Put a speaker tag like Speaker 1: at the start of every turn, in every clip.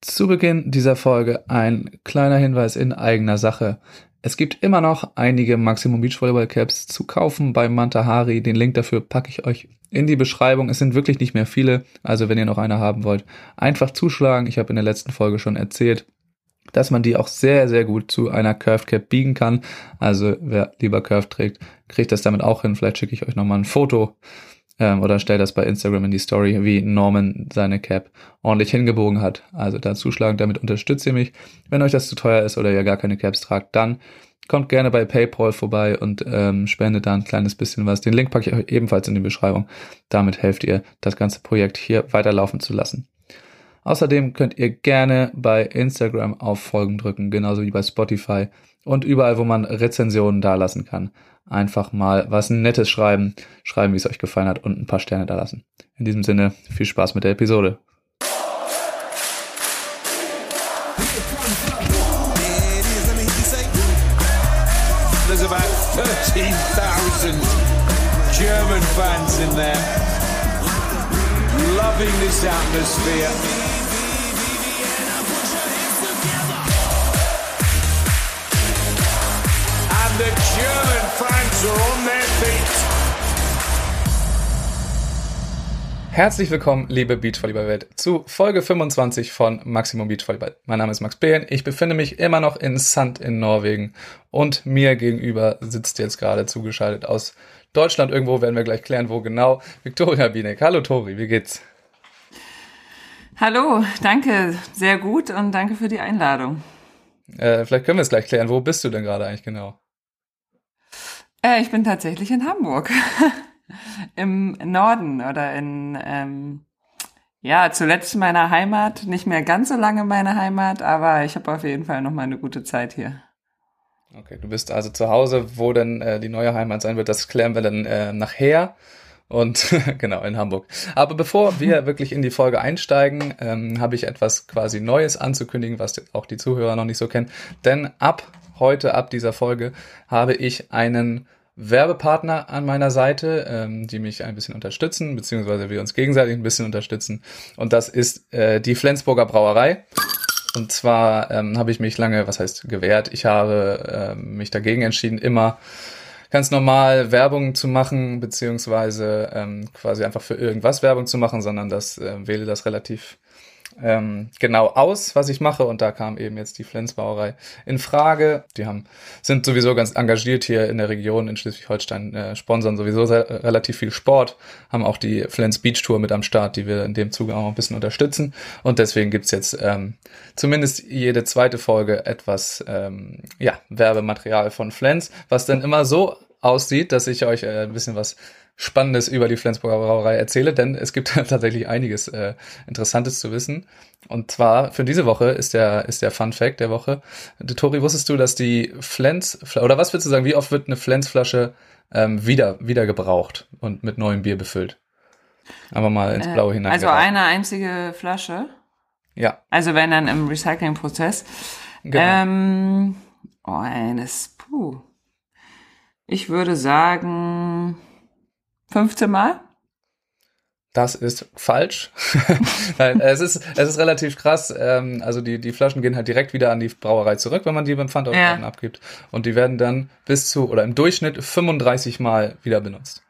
Speaker 1: Zu Beginn dieser Folge ein kleiner Hinweis in eigener Sache. Es gibt immer noch einige Maximum Beach Volleyball Caps zu kaufen bei Mantahari. Den Link dafür packe ich euch in die Beschreibung. Es sind wirklich nicht mehr viele, also wenn ihr noch eine haben wollt, einfach zuschlagen. Ich habe in der letzten Folge schon erzählt, dass man die auch sehr, sehr gut zu einer Curved Cap biegen kann. Also wer lieber Curved trägt, kriegt das damit auch hin. Vielleicht schicke ich euch nochmal ein Foto ähm, oder stell das bei Instagram in die Story, wie Norman seine Cap ordentlich hingebogen hat. Also da zuschlagen, damit unterstützt ihr mich. Wenn euch das zu teuer ist oder ihr gar keine Caps tragt, dann kommt gerne bei PayPal vorbei und ähm, spendet da ein kleines bisschen was. Den Link packe ich euch ebenfalls in die Beschreibung. Damit helft ihr, das ganze Projekt hier weiterlaufen zu lassen. Außerdem könnt ihr gerne bei Instagram auf Folgen drücken, genauso wie bei Spotify und überall, wo man Rezensionen dalassen kann einfach mal was Nettes schreiben, schreiben, wie es euch gefallen hat und ein paar Sterne da lassen. In diesem Sinne, viel Spaß mit der Episode.
Speaker 2: There's about 13,000 German fans in there, loving this atmosphere.
Speaker 1: Herzlich willkommen, liebe Beachvolleyball-Welt, zu Folge 25 von Maximum Beachvolleyball. Mein Name ist Max Behn, ich befinde mich immer noch in Sand in Norwegen und mir gegenüber sitzt jetzt gerade zugeschaltet aus Deutschland irgendwo, werden wir gleich klären, wo genau, Viktoria Bienek. Hallo Tori, wie geht's?
Speaker 3: Hallo, danke, sehr gut und danke für die Einladung.
Speaker 1: Äh, vielleicht können wir es gleich klären, wo bist du denn gerade eigentlich genau?
Speaker 3: Äh, ich bin tatsächlich in Hamburg. Im Norden oder in, ähm, ja, zuletzt meiner Heimat. Nicht mehr ganz so lange meine Heimat, aber ich habe auf jeden Fall noch mal eine gute Zeit hier.
Speaker 1: Okay, du bist also zu Hause, wo denn äh, die neue Heimat sein wird, das klären wir dann äh, nachher. Und genau, in Hamburg. Aber bevor wir wirklich in die Folge einsteigen, ähm, habe ich etwas quasi Neues anzukündigen, was auch die Zuhörer noch nicht so kennen. Denn ab heute, ab dieser Folge, habe ich einen Werbepartner an meiner Seite, ähm, die mich ein bisschen unterstützen, beziehungsweise wir uns gegenseitig ein bisschen unterstützen. Und das ist äh, die Flensburger Brauerei. Und zwar ähm, habe ich mich lange, was heißt gewehrt, ich habe ähm, mich dagegen entschieden, immer ganz normal Werbung zu machen, beziehungsweise ähm, quasi einfach für irgendwas Werbung zu machen, sondern das äh, wähle das relativ ähm, genau aus, was ich mache. Und da kam eben jetzt die Flensbrauerei in Frage. Die haben, sind sowieso ganz engagiert hier in der Region in Schleswig-Holstein, äh, sponsern sowieso sehr, relativ viel Sport, haben auch die Flens Beach Tour mit am Start, die wir in dem Zuge auch ein bisschen unterstützen. Und deswegen gibt's jetzt ähm, zumindest jede zweite Folge etwas ähm, ja, Werbematerial von Flens, was dann immer so aussieht, dass ich euch äh, ein bisschen was Spannendes über die Flensburger Brauerei erzähle, denn es gibt tatsächlich einiges äh, Interessantes zu wissen. Und zwar für diese Woche ist der, ist der Fun Fact der Woche. Tori, wusstest du, dass die Flens, oder was würdest du sagen, wie oft wird eine Flensflasche ähm, wieder, wieder gebraucht und mit neuem Bier befüllt? Aber mal ins äh, Blaue hinein.
Speaker 3: Also eine einzige Flasche?
Speaker 1: Ja.
Speaker 3: Also wenn dann im Recyclingprozess. Genau. Ähm, oh, eines, puh. Ich würde sagen, 15 Mal?
Speaker 1: Das ist falsch. Nein, es ist, es ist relativ krass. Ähm, also die, die Flaschen gehen halt direkt wieder an die Brauerei zurück, wenn man die beim Pfandautomaten ja. abgibt. Und die werden dann bis zu, oder im Durchschnitt 35 Mal wieder benutzt.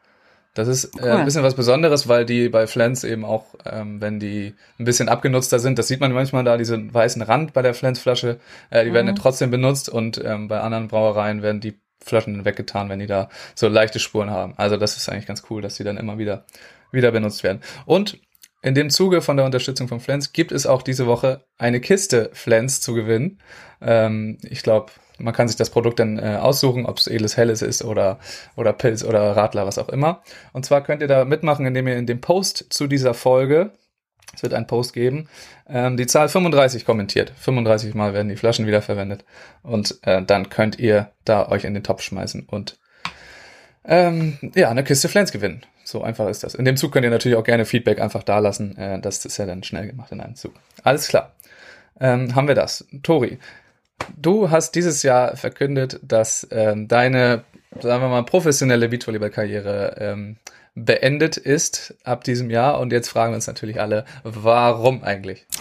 Speaker 1: Das ist äh, ein bisschen was Besonderes, weil die bei Flens eben auch, ähm, wenn die ein bisschen abgenutzter sind, das sieht man manchmal da, diesen weißen Rand bei der Flens-Flasche, äh, die mhm. werden dann trotzdem benutzt und ähm, bei anderen Brauereien werden die Flaschen weggetan, wenn die da so leichte Spuren haben. Also das ist eigentlich ganz cool, dass die dann immer wieder, wieder benutzt werden. Und in dem Zuge von der Unterstützung von Flens gibt es auch diese Woche eine Kiste Flens zu gewinnen. Ähm, ich glaube, man kann sich das Produkt dann äh, aussuchen, ob es edles Helles ist oder, oder Pilz oder Radler, was auch immer. Und zwar könnt ihr da mitmachen, indem ihr in dem Post zu dieser Folge es wird einen Post geben. Ähm, die Zahl 35 kommentiert. 35 Mal werden die Flaschen wiederverwendet. Und äh, dann könnt ihr da euch in den Topf schmeißen und ähm, ja, eine Kiste Flens gewinnen. So einfach ist das. In dem Zug könnt ihr natürlich auch gerne Feedback einfach da lassen. Äh, das ist ja dann schnell gemacht in einem Zug. Alles klar. Ähm, haben wir das. Tori, du hast dieses Jahr verkündet, dass ähm, deine, sagen wir mal, professionelle Beachvolleyball-Karriere ähm, beendet ist ab diesem Jahr. Und jetzt fragen wir uns natürlich alle, warum eigentlich?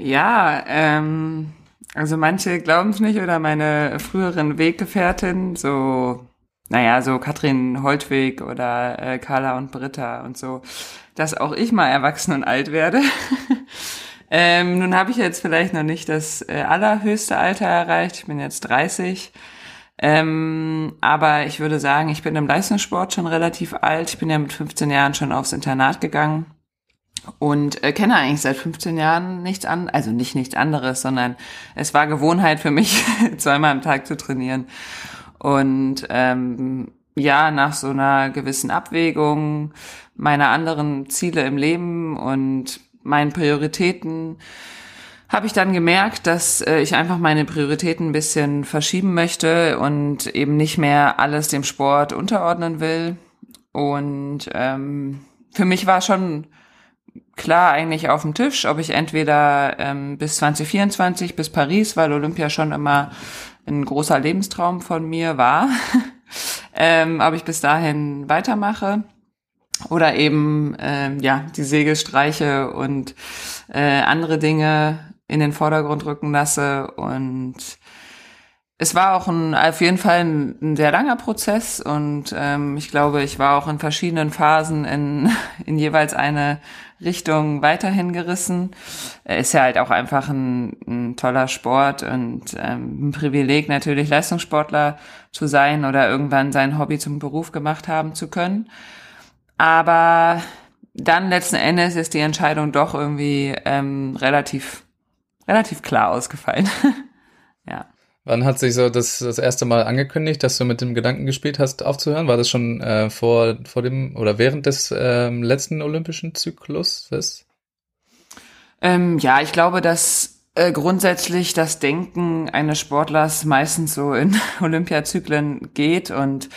Speaker 3: Ja, ähm, also manche glauben es nicht oder meine früheren Weggefährten, so, naja, so Katrin Holtweg oder äh, Carla und Britta und so, dass auch ich mal erwachsen und alt werde. ähm, nun habe ich jetzt vielleicht noch nicht das äh, allerhöchste Alter erreicht. Ich bin jetzt 30. Ähm, aber ich würde sagen, ich bin im Leistungssport schon relativ alt. Ich bin ja mit 15 Jahren schon aufs Internat gegangen und äh, kenne eigentlich seit 15 Jahren nichts an, also nicht nichts anderes, sondern es war Gewohnheit für mich, zweimal am Tag zu trainieren. Und ähm, ja, nach so einer gewissen Abwägung meiner anderen Ziele im Leben und meinen Prioritäten habe ich dann gemerkt, dass äh, ich einfach meine Prioritäten ein bisschen verschieben möchte und eben nicht mehr alles dem Sport unterordnen will. Und ähm, für mich war schon klar eigentlich auf dem Tisch, ob ich entweder ähm, bis 2024, bis Paris, weil Olympia schon immer ein großer Lebenstraum von mir war, ähm, ob ich bis dahin weitermache oder eben ähm, ja die Segel streiche und äh, andere Dinge in den Vordergrund rücken lasse und es war auch ein, auf jeden Fall ein, ein sehr langer Prozess und ähm, ich glaube, ich war auch in verschiedenen Phasen in, in jeweils eine Richtung weiterhin gerissen. Ist ja halt auch einfach ein, ein toller Sport und ähm, ein Privileg natürlich Leistungssportler zu sein oder irgendwann sein Hobby zum Beruf gemacht haben zu können. Aber dann letzten Endes ist die Entscheidung doch irgendwie ähm, relativ relativ klar ausgefallen. ja.
Speaker 1: Wann hat sich so das, das erste Mal angekündigt, dass du mit dem Gedanken gespielt hast, aufzuhören? War das schon äh, vor, vor dem oder während des ähm, letzten olympischen Zykluses?
Speaker 3: Ähm, ja, ich glaube, dass äh, grundsätzlich das Denken eines Sportlers meistens so in Olympiazyklen geht und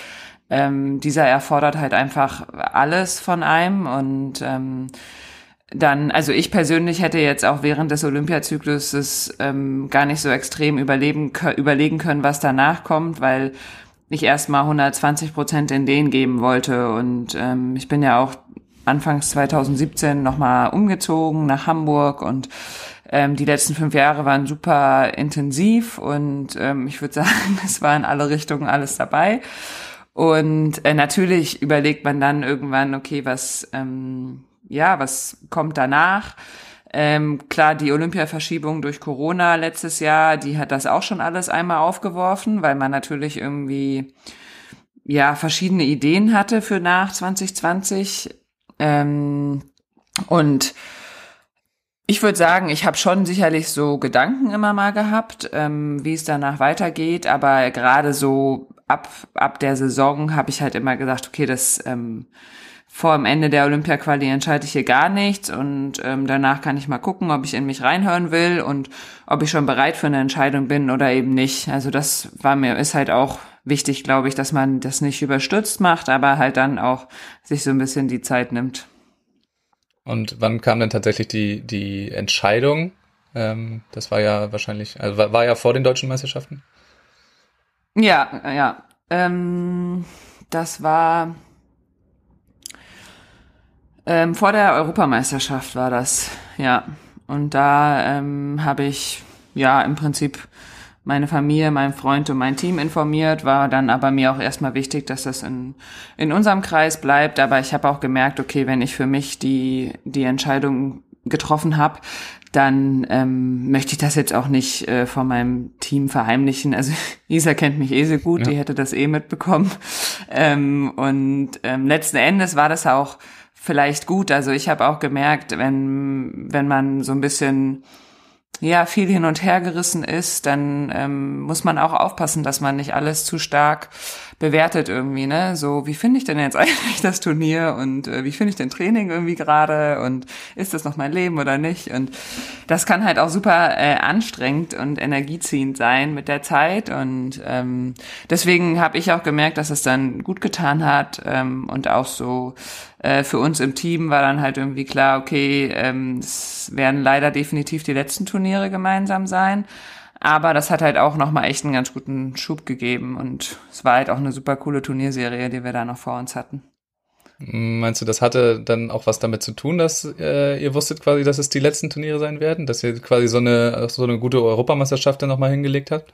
Speaker 3: ähm, dieser erfordert halt einfach alles von einem und ähm, dann, also ich persönlich hätte jetzt auch während des Olympiazykluses ähm, gar nicht so extrem überleben, überlegen können, was danach kommt, weil ich erstmal 120 Prozent in den geben wollte. Und ähm, ich bin ja auch anfangs 2017 nochmal umgezogen nach Hamburg und ähm, die letzten fünf Jahre waren super intensiv und ähm, ich würde sagen, es war in alle Richtungen alles dabei. Und äh, natürlich überlegt man dann irgendwann, okay, was ähm, ja, was kommt danach? Ähm, klar, die Olympiaverschiebung durch Corona letztes Jahr, die hat das auch schon alles einmal aufgeworfen, weil man natürlich irgendwie ja verschiedene Ideen hatte für nach 2020. Ähm, und ich würde sagen, ich habe schon sicherlich so Gedanken immer mal gehabt, ähm, wie es danach weitergeht, aber gerade so ab ab der Saison habe ich halt immer gesagt, okay, das ähm, vor dem Ende der Olympia-Quali entscheide ich hier gar nichts und ähm, danach kann ich mal gucken, ob ich in mich reinhören will und ob ich schon bereit für eine Entscheidung bin oder eben nicht. Also das war mir, ist halt auch wichtig, glaube ich, dass man das nicht überstürzt macht, aber halt dann auch sich so ein bisschen die Zeit nimmt.
Speaker 1: Und wann kam denn tatsächlich die, die Entscheidung? Ähm, das war ja wahrscheinlich, also war, war ja vor den deutschen Meisterschaften?
Speaker 3: Ja, ja. Ähm, das war ähm, vor der Europameisterschaft war das, ja. Und da ähm, habe ich ja im Prinzip meine Familie, mein Freund und mein Team informiert, war dann aber mir auch erstmal wichtig, dass das in, in unserem Kreis bleibt. Aber ich habe auch gemerkt, okay, wenn ich für mich die, die Entscheidung getroffen habe, dann ähm, möchte ich das jetzt auch nicht äh, von meinem Team verheimlichen. Also Isa kennt mich eh so gut, ja. die hätte das eh mitbekommen. Ähm, und ähm, letzten Endes war das auch vielleicht gut. Also ich habe auch gemerkt, wenn, wenn man so ein bisschen ja viel hin und her gerissen ist, dann ähm, muss man auch aufpassen, dass man nicht alles zu stark bewertet irgendwie, ne? So, wie finde ich denn jetzt eigentlich das Turnier und äh, wie finde ich den Training irgendwie gerade und ist das noch mein Leben oder nicht? Und das kann halt auch super äh, anstrengend und energieziehend sein mit der Zeit und ähm, deswegen habe ich auch gemerkt, dass es dann gut getan hat ähm, und auch so äh, für uns im Team war dann halt irgendwie klar, okay, ähm, es werden leider definitiv die letzten Turniere gemeinsam sein. Aber das hat halt auch nochmal echt einen ganz guten Schub gegeben und es war halt auch eine super coole Turnierserie, die wir da noch vor uns hatten.
Speaker 1: Meinst du, das hatte dann auch was damit zu tun, dass äh, ihr wusstet quasi, dass es die letzten Turniere sein werden? Dass ihr quasi so eine, so eine gute Europameisterschaft dann nochmal hingelegt habt?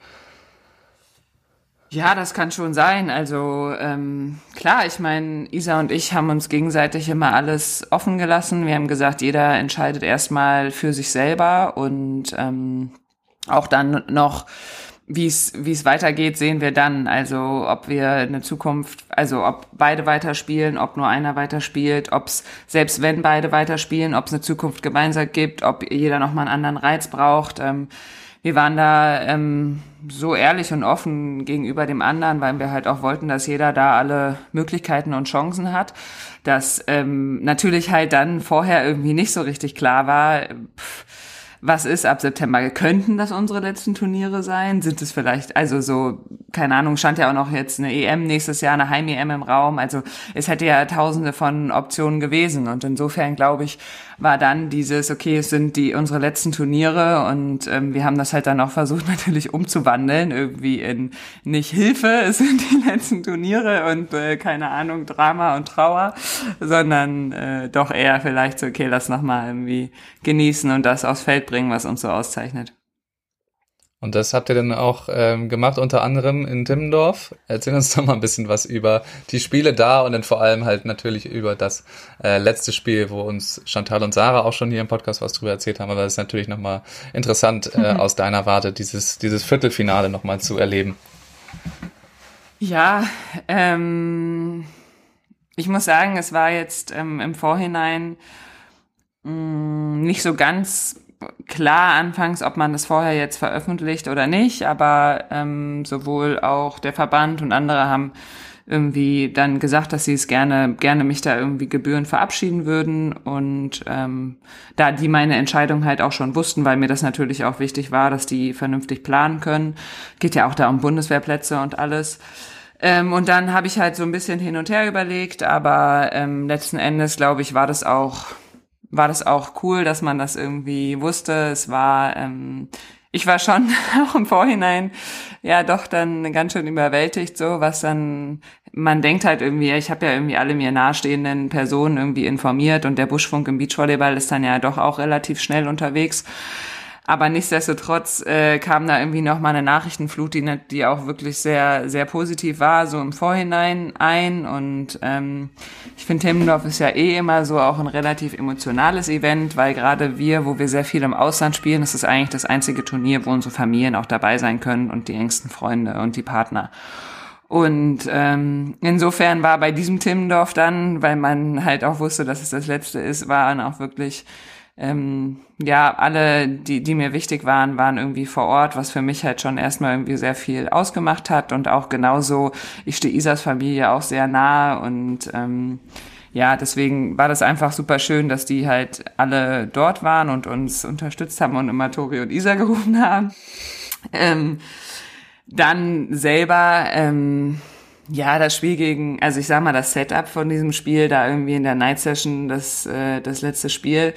Speaker 3: Ja, das kann schon sein. Also ähm, klar, ich meine, Isa und ich haben uns gegenseitig immer alles offen gelassen. Wir haben gesagt, jeder entscheidet erstmal für sich selber und ähm, auch dann noch wie es wie es weitergeht, sehen wir dann. Also ob wir eine Zukunft, also ob beide weiterspielen, ob nur einer weiterspielt, ob es selbst wenn beide weiterspielen, ob es eine Zukunft gemeinsam gibt, ob jeder noch mal einen anderen Reiz braucht. Ähm, wir waren da ähm, so ehrlich und offen gegenüber dem anderen, weil wir halt auch wollten, dass jeder da alle Möglichkeiten und Chancen hat. Dass ähm, natürlich halt dann vorher irgendwie nicht so richtig klar war. Pff, was ist ab September? Könnten das unsere letzten Turniere sein? Sind es vielleicht, also so, keine Ahnung, stand ja auch noch jetzt eine EM nächstes Jahr, eine Heim-EM im Raum. Also es hätte ja tausende von Optionen gewesen. Und insofern glaube ich, war dann dieses, okay, es sind die unsere letzten Turniere und ähm, wir haben das halt dann auch versucht natürlich umzuwandeln, irgendwie in nicht Hilfe, es sind die letzten Turniere und äh, keine Ahnung, Drama und Trauer, sondern äh, doch eher vielleicht so, okay, lass nochmal irgendwie genießen und das aufs Feld bringen, was uns so auszeichnet.
Speaker 1: Und das habt ihr dann auch ähm, gemacht, unter anderem in Timmendorf. Erzähl uns doch mal ein bisschen was über die Spiele da und dann vor allem halt natürlich über das äh, letzte Spiel, wo uns Chantal und Sarah auch schon hier im Podcast was drüber erzählt haben. Aber das ist natürlich nochmal interessant, äh, mhm. aus deiner Warte dieses, dieses Viertelfinale nochmal zu erleben.
Speaker 3: Ja, ähm, ich muss sagen, es war jetzt ähm, im Vorhinein mh, mm, nicht so ganz klar anfangs, ob man das vorher jetzt veröffentlicht oder nicht, aber ähm, sowohl auch der Verband und andere haben irgendwie dann gesagt, dass sie es gerne, gerne mich da irgendwie gebührend verabschieden würden. Und ähm, da die meine Entscheidung halt auch schon wussten, weil mir das natürlich auch wichtig war, dass die vernünftig planen können. Geht ja auch da um Bundeswehrplätze und alles. Ähm, und dann habe ich halt so ein bisschen hin und her überlegt, aber ähm, letzten Endes, glaube ich, war das auch war das auch cool, dass man das irgendwie wusste. Es war, ähm, ich war schon auch im Vorhinein ja doch dann ganz schön überwältigt, so was dann, man denkt halt irgendwie, ich habe ja irgendwie alle mir nahestehenden Personen irgendwie informiert und der Buschfunk im Beachvolleyball ist dann ja doch auch relativ schnell unterwegs. Aber nichtsdestotrotz äh, kam da irgendwie noch mal eine Nachrichtenflut, die, die auch wirklich sehr, sehr positiv war, so im Vorhinein ein. Und ähm, ich finde, Timmendorf ist ja eh immer so auch ein relativ emotionales Event, weil gerade wir, wo wir sehr viel im Ausland spielen, ist eigentlich das einzige Turnier, wo unsere Familien auch dabei sein können und die engsten Freunde und die Partner. Und ähm, insofern war bei diesem Timmendorf dann, weil man halt auch wusste, dass es das letzte ist, waren auch wirklich ähm, ja, alle, die, die mir wichtig waren, waren irgendwie vor Ort, was für mich halt schon erstmal irgendwie sehr viel ausgemacht hat und auch genauso, ich stehe Isas Familie auch sehr nah und ähm, ja, deswegen war das einfach super schön, dass die halt alle dort waren und uns unterstützt haben und immer Tori und Isa gerufen haben. Ähm, dann selber, ähm, ja, das Spiel gegen, also ich sag mal, das Setup von diesem Spiel, da irgendwie in der Night Session, das, äh, das letzte Spiel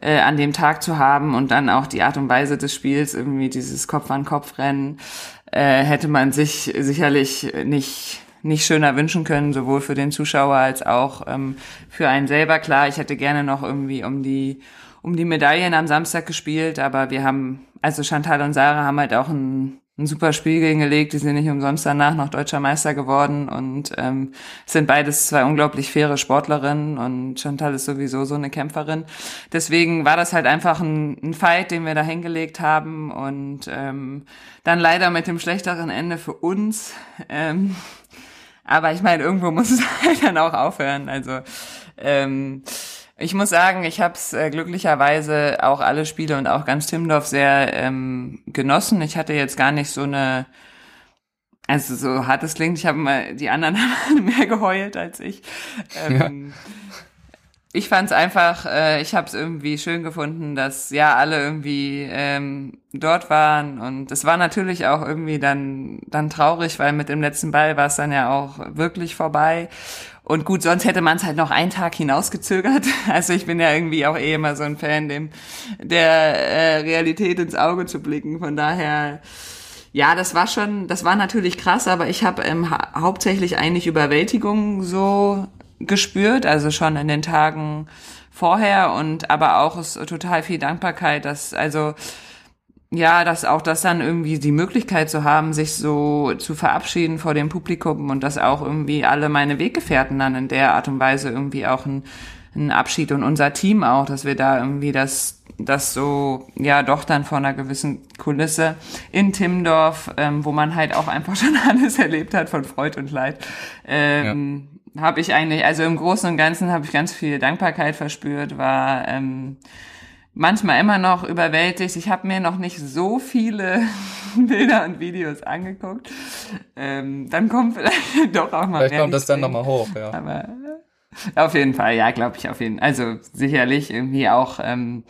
Speaker 3: äh, an dem Tag zu haben und dann auch die Art und Weise des Spiels, irgendwie dieses Kopf-an-Kopf-Rennen, äh, hätte man sich sicherlich nicht nicht schöner wünschen können, sowohl für den Zuschauer als auch ähm, für einen selber. Klar, ich hätte gerne noch irgendwie um die um die Medaillen am Samstag gespielt, aber wir haben, also Chantal und Sarah haben halt auch ein ein super Spiel gegengelegt. Die sind nicht umsonst danach noch deutscher Meister geworden und ähm, sind beides zwei unglaublich faire Sportlerinnen und Chantal ist sowieso so eine Kämpferin. Deswegen war das halt einfach ein, ein Fight, den wir da hingelegt haben und ähm, dann leider mit dem schlechteren Ende für uns. Ähm, aber ich meine, irgendwo muss es halt dann auch aufhören. Also ähm, ich muss sagen, ich habe es äh, glücklicherweise auch alle Spiele und auch ganz Timdorf sehr ähm, genossen. Ich hatte jetzt gar nicht so eine, also so hart es klingt, ich habe mal die anderen haben mehr geheult als ich. Ähm, ja. Ich fand es einfach, äh, ich habe es irgendwie schön gefunden, dass ja alle irgendwie ähm, dort waren und es war natürlich auch irgendwie dann dann traurig, weil mit dem letzten Ball war es dann ja auch wirklich vorbei und gut, sonst hätte man es halt noch einen Tag hinausgezögert. Also ich bin ja irgendwie auch eh immer so ein Fan, dem der äh, Realität ins Auge zu blicken. Von daher, ja, das war schon, das war natürlich krass, aber ich habe ähm, ha hauptsächlich eigentlich Überwältigung so gespürt, also schon in den Tagen vorher und aber auch ist total viel Dankbarkeit, dass also ja, dass auch das dann irgendwie die Möglichkeit zu haben, sich so zu verabschieden vor dem Publikum und dass auch irgendwie alle meine Weggefährten dann in der Art und Weise irgendwie auch ein, ein Abschied und unser Team auch, dass wir da irgendwie das, das so, ja, doch dann vor einer gewissen Kulisse in Timmendorf, ähm, wo man halt auch einfach schon alles erlebt hat von Freud und Leid, ähm, ja. habe ich eigentlich, also im Großen und Ganzen habe ich ganz viel Dankbarkeit verspürt, war, ähm, manchmal immer noch überwältigt. Ich habe mir noch nicht so viele Bilder und Videos angeguckt. Ähm, dann kommt vielleicht doch auch mal.
Speaker 1: Vielleicht kommt das dann nochmal hoch, ja.
Speaker 3: Aber auf jeden Fall, ja, glaube ich auf jeden Fall. Also sicherlich irgendwie auch. Ähm,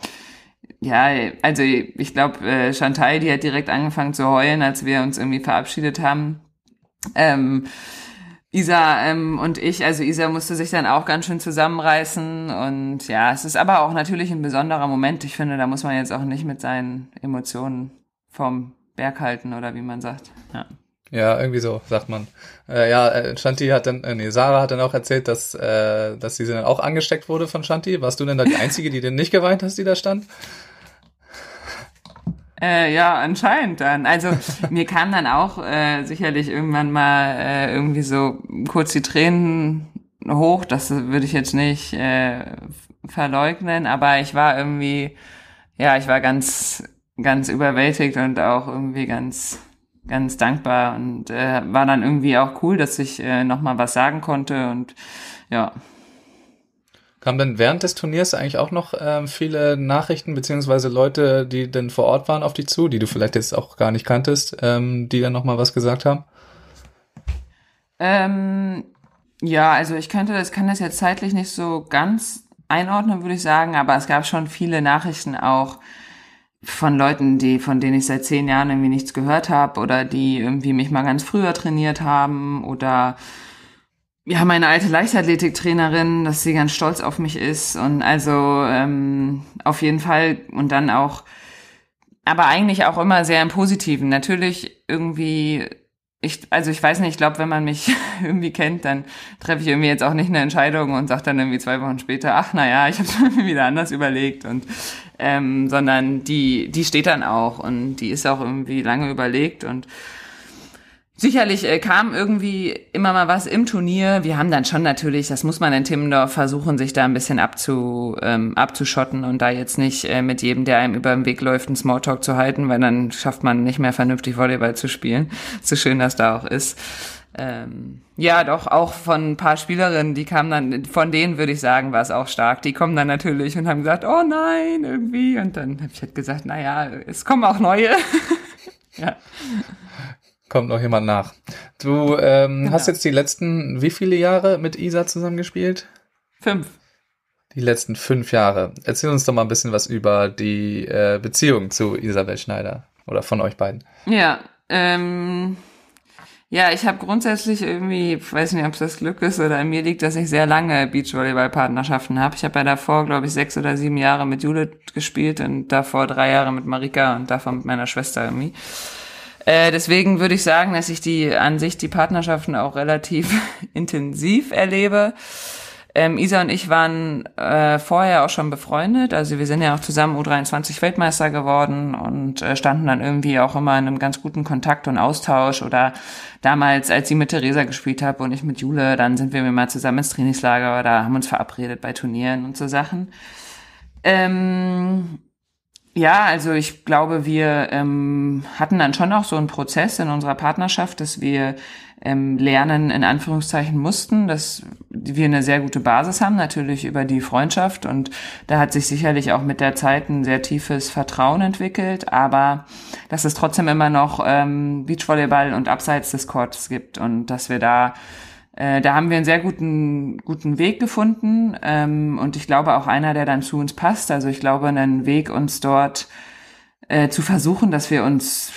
Speaker 3: ja, also ich glaube, äh, Chantal, die hat direkt angefangen zu heulen, als wir uns irgendwie verabschiedet haben. Ähm, Isa ähm, und ich, also Isa musste sich dann auch ganz schön zusammenreißen und ja, es ist aber auch natürlich ein besonderer Moment. Ich finde, da muss man jetzt auch nicht mit seinen Emotionen vom Berg halten oder wie man sagt. Ja.
Speaker 1: Ja, irgendwie so, sagt man. Äh, ja, äh, Shanti hat dann, äh, nee, Sarah hat dann auch erzählt, dass, äh, dass sie dann auch angesteckt wurde von Shanti. Warst du denn da die Einzige, die denn nicht geweint hast, die da stand?
Speaker 3: Äh, ja, anscheinend dann. Also mir kam dann auch äh, sicherlich irgendwann mal äh, irgendwie so kurz die Tränen hoch. Das würde ich jetzt nicht äh, verleugnen, aber ich war irgendwie, ja, ich war ganz, ganz überwältigt und auch irgendwie ganz, ganz dankbar und äh, war dann irgendwie auch cool, dass ich äh, noch mal was sagen konnte und ja.
Speaker 1: Kamen denn während des Turniers eigentlich auch noch ähm, viele Nachrichten beziehungsweise Leute, die denn vor Ort waren, auf dich zu, die du vielleicht jetzt auch gar nicht kanntest, ähm, die dann noch mal was gesagt haben?
Speaker 3: Ähm, ja, also ich könnte das, kann das jetzt zeitlich nicht so ganz einordnen, würde ich sagen, aber es gab schon viele Nachrichten auch von Leuten, die, von denen ich seit zehn Jahren irgendwie nichts gehört habe oder die irgendwie mich mal ganz früher trainiert haben oder ja, meine alte Leichtathletiktrainerin, dass sie ganz stolz auf mich ist und also ähm, auf jeden Fall und dann auch, aber eigentlich auch immer sehr im Positiven. Natürlich irgendwie, ich, also ich weiß nicht, ich glaube, wenn man mich irgendwie kennt, dann treffe ich irgendwie jetzt auch nicht eine Entscheidung und sage dann irgendwie zwei Wochen später, ach na ja, ich habe es mir wieder anders überlegt und ähm, sondern die, die steht dann auch und die ist auch irgendwie lange überlegt und Sicherlich äh, kam irgendwie immer mal was im Turnier. Wir haben dann schon natürlich, das muss man in Timmendorf versuchen, sich da ein bisschen abzu, ähm, abzuschotten und da jetzt nicht äh, mit jedem, der einem über den Weg läuft, einen Smalltalk zu halten, weil dann schafft man nicht mehr vernünftig Volleyball zu spielen. So schön das da auch ist. Ähm, ja, doch, auch von ein paar Spielerinnen, die kamen dann, von denen würde ich sagen, war es auch stark. Die kommen dann natürlich und haben gesagt, oh nein, irgendwie. Und dann habe ich halt gesagt, naja, es kommen auch neue. ja
Speaker 1: kommt noch jemand nach. Du ähm, genau. hast jetzt die letzten wie viele Jahre mit Isa zusammengespielt?
Speaker 3: Fünf.
Speaker 1: Die letzten fünf Jahre. Erzähl uns doch mal ein bisschen was über die äh, Beziehung zu Isabel Schneider oder von euch beiden.
Speaker 3: Ja, ähm, ja, ich habe grundsätzlich irgendwie, ich weiß nicht, ob es das Glück ist oder mir liegt, dass ich sehr lange Beachvolleyball-Partnerschaften habe. Ich habe ja davor, glaube ich, sechs oder sieben Jahre mit Judith gespielt und davor drei Jahre mit Marika und davor mit meiner Schwester irgendwie. Äh, deswegen würde ich sagen, dass ich die an sich die Partnerschaften auch relativ intensiv erlebe. Ähm, Isa und ich waren äh, vorher auch schon befreundet, also wir sind ja auch zusammen U23 Weltmeister geworden und äh, standen dann irgendwie auch immer in einem ganz guten Kontakt und Austausch oder damals, als sie mit Theresa gespielt hat und ich mit Jule, dann sind wir mal zusammen ins Trainingslager oder haben uns verabredet bei Turnieren und so Sachen. Ähm, ja, also ich glaube, wir ähm, hatten dann schon auch so einen Prozess in unserer Partnerschaft, dass wir ähm, lernen in Anführungszeichen mussten, dass wir eine sehr gute Basis haben, natürlich über die Freundschaft und da hat sich sicherlich auch mit der Zeit ein sehr tiefes Vertrauen entwickelt, aber dass es trotzdem immer noch ähm, Beachvolleyball und abseits des Courts gibt und dass wir da äh, da haben wir einen sehr guten, guten Weg gefunden ähm, und ich glaube auch einer, der dann zu uns passt. Also ich glaube, einen Weg, uns dort äh, zu versuchen, dass wir uns